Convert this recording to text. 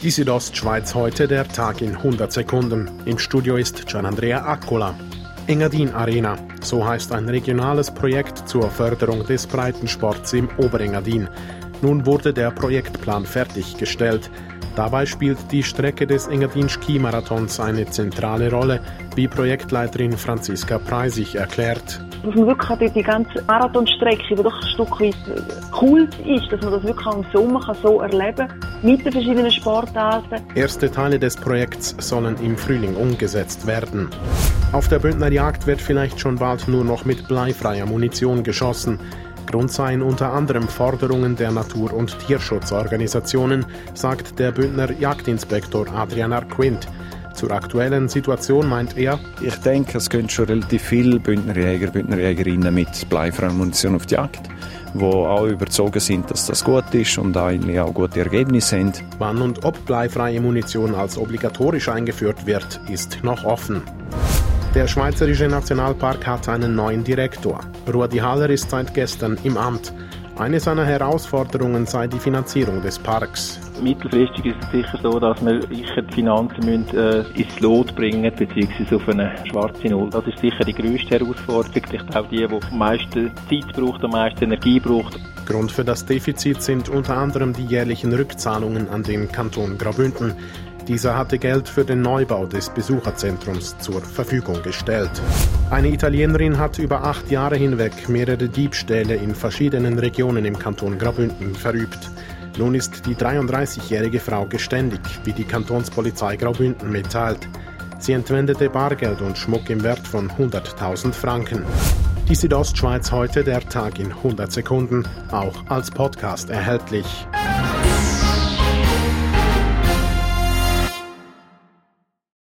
Die Südostschweiz heute, der Tag in 100 Sekunden. Im Studio ist Gianandrea Accola. Engadin Arena, so heißt ein regionales Projekt zur Förderung des Breitensports im Oberengadin. Nun wurde der Projektplan fertiggestellt. Dabei spielt die Strecke des Engadin Skimarathons eine zentrale Rolle, wie Projektleiterin Franziska Preisig erklärt. Dass man wirklich die ganze Marathonstrecke, die doch ein Stück weit Kult ist, dass man das wirklich auch im Sommer so erleben kann, mit den verschiedenen Sportarten. Erste Teile des Projekts sollen im Frühling umgesetzt werden. Auf der Bündner Jagd wird vielleicht schon bald nur noch mit bleifreier Munition geschossen. Grund seien unter anderem Forderungen der Natur- und Tierschutzorganisationen, sagt der Bündner Jagdinspektor Adrian Arquint. Zur aktuellen Situation meint er, ich denke, es gehen schon relativ viele Bündnerjäger, Bündnerjägerinnen mit bleifreier Munition auf die Jagd, die auch überzogen sind, dass das gut ist und eigentlich auch gute Ergebnisse haben. Wann und ob bleifreie Munition als obligatorisch eingeführt wird, ist noch offen. Der Schweizerische Nationalpark hat einen neuen Direktor. Rudi Haller ist seit gestern im Amt. Eine seiner Herausforderungen sei die Finanzierung des Parks. Mittelfristig ist es sicher so, dass wir sicher die Finanzen müssen, äh, ins Lot bringen bzw. auf eine schwarze Null. Das ist sicher die grösste Herausforderung. Ich glaube, die, die am meisten Zeit braucht, am meisten Energie braucht. Grund für das Defizit sind unter anderem die jährlichen Rückzahlungen an den Kanton Graubünden. Dieser hatte Geld für den Neubau des Besucherzentrums zur Verfügung gestellt. Eine Italienerin hat über acht Jahre hinweg mehrere Diebstähle in verschiedenen Regionen im Kanton Graubünden verübt. Nun ist die 33-jährige Frau geständig, wie die Kantonspolizei Graubünden mitteilt. Sie entwendete Bargeld und Schmuck im Wert von 100.000 Franken. Die Südostschweiz heute, der Tag in 100 Sekunden, auch als Podcast erhältlich.